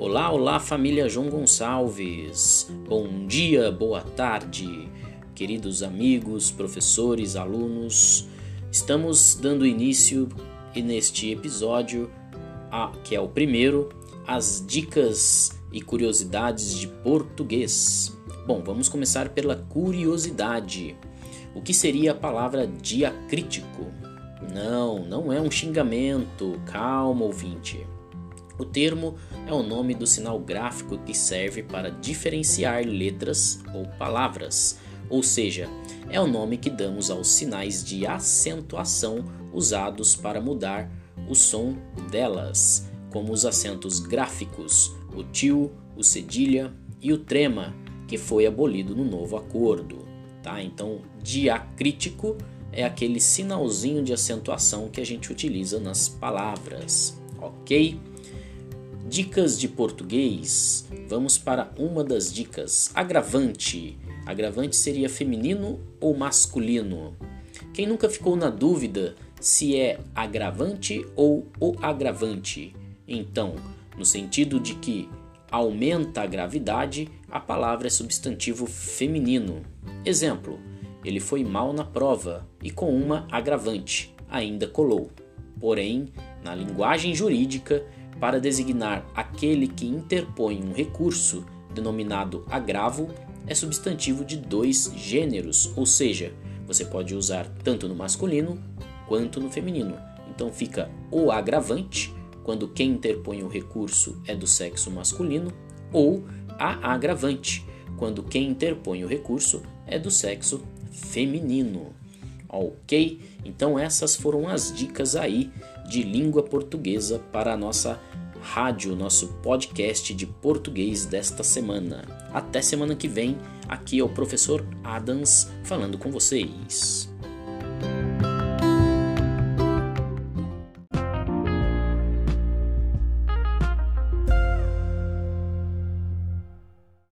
Olá, olá família João Gonçalves. Bom dia, boa tarde, queridos amigos, professores, alunos. Estamos dando início neste episódio, a, que é o primeiro, as dicas e curiosidades de português. Bom, vamos começar pela curiosidade. O que seria a palavra diacrítico? Não, não é um xingamento. Calma, ouvinte. O termo é o nome do sinal gráfico que serve para diferenciar letras ou palavras, ou seja, é o nome que damos aos sinais de acentuação usados para mudar o som delas, como os acentos gráficos, o tio, o cedilha e o trema, que foi abolido no novo acordo. Tá? Então, diacrítico é aquele sinalzinho de acentuação que a gente utiliza nas palavras, ok? Dicas de português. Vamos para uma das dicas. Agravante. Agravante seria feminino ou masculino? Quem nunca ficou na dúvida se é agravante ou o agravante? Então, no sentido de que aumenta a gravidade, a palavra é substantivo feminino. Exemplo: ele foi mal na prova e com uma agravante ainda colou. Porém, na linguagem jurídica, para designar aquele que interpõe um recurso denominado agravo, é substantivo de dois gêneros, ou seja, você pode usar tanto no masculino quanto no feminino. Então fica o agravante, quando quem interpõe o recurso é do sexo masculino, ou a agravante, quando quem interpõe o recurso é do sexo feminino. Ok? Então essas foram as dicas aí de língua portuguesa para a nossa rádio, nosso podcast de português desta semana. Até semana que vem, aqui é o professor Adams falando com vocês.